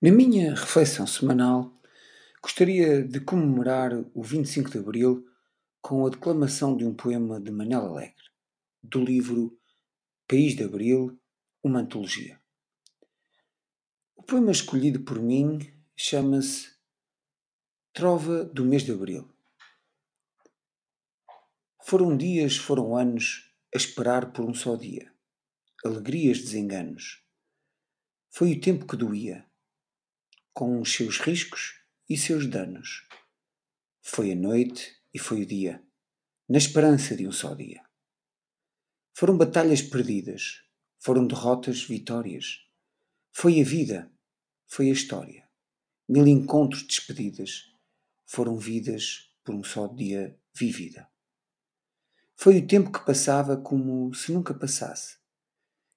Na minha reflexão semanal, gostaria de comemorar o 25 de Abril com a declamação de um poema de Manel Alegre, do livro País de Abril, uma antologia. O poema escolhido por mim chama-se Trova do mês de Abril. Foram dias, foram anos a esperar por um só dia, alegrias, desenganos. Foi o tempo que doía com os seus riscos e seus danos. Foi a noite e foi o dia, na esperança de um só dia. Foram batalhas perdidas, foram derrotas, vitórias. Foi a vida, foi a história. Mil encontros, despedidas, foram vidas por um só dia vivida. Foi o tempo que passava como se nunca passasse,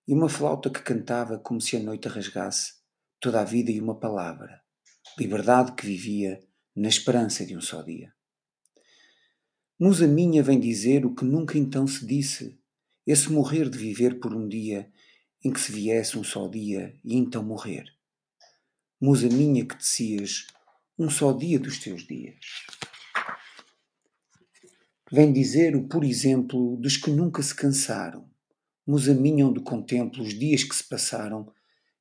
e uma flauta que cantava como se a noite rasgasse toda a vida e uma palavra, liberdade que vivia na esperança de um só dia. Musa minha vem dizer o que nunca então se disse, esse morrer de viver por um dia em que se viesse um só dia e então morrer. Musa minha que tecias um só dia dos teus dias. Vem dizer o por exemplo dos que nunca se cansaram, musa minha onde contemplo os dias que se passaram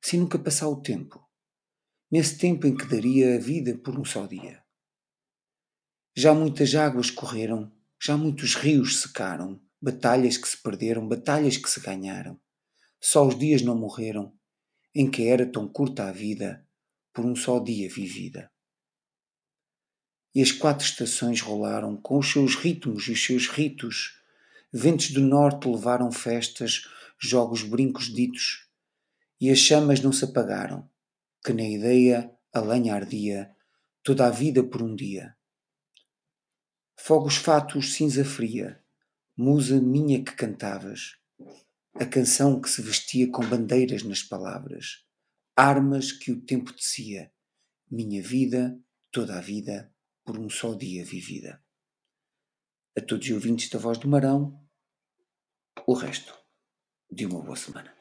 sem nunca passar o tempo, nesse tempo em que daria a vida por um só dia. Já muitas águas correram, já muitos rios secaram, batalhas que se perderam, batalhas que se ganharam. Só os dias não morreram, em que era tão curta a vida, por um só dia vivida. E as quatro estações rolaram com os seus ritmos e os seus ritos. Ventos do norte levaram festas, jogos, brincos ditos, e as chamas não se apagaram, que na ideia a lenha ardia, toda a vida por um dia. Fogos fatos cinza fria, musa minha que cantavas, a canção que se vestia com bandeiras nas palavras, armas que o tempo tecia, minha vida, toda a vida, por um só dia vivida. A todos os ouvintes da Voz do Marão, o resto de uma boa semana.